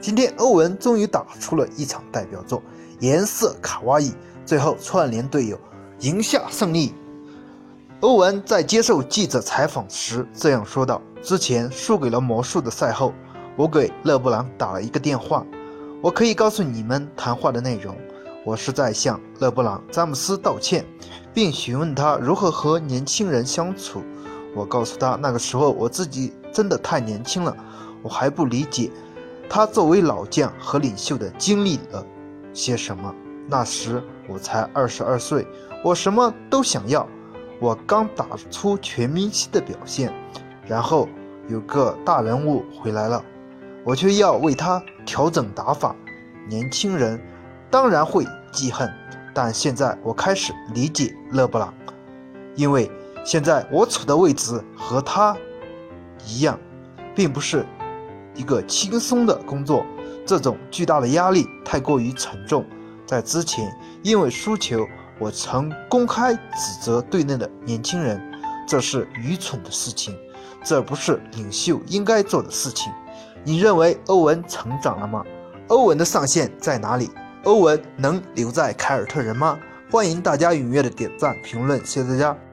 今天欧文终于打出了一场代表作，颜色卡哇伊，最后串联队友，赢下胜利。欧文在接受记者采访时这样说道：“之前输给了魔术的赛后，我给勒布朗打了一个电话。我可以告诉你们谈话的内容。我是在向勒布朗·詹姆斯道歉，并询问他如何和年轻人相处。我告诉他，那个时候我自己真的太年轻了，我还不理解他作为老将和领袖的经历了些什么。那时我才二十二岁，我什么都想要。”我刚打出全明星的表现，然后有个大人物回来了，我却要为他调整打法。年轻人当然会记恨，但现在我开始理解勒布朗，因为现在我处的位置和他一样，并不是一个轻松的工作。这种巨大的压力太过于沉重。在之前，因为输球。我曾公开指责队内的年轻人，这是愚蠢的事情，这不是领袖应该做的事情。你认为欧文成长了吗？欧文的上限在哪里？欧文能留在凯尔特人吗？欢迎大家踊跃的点赞评论，谢谢大家。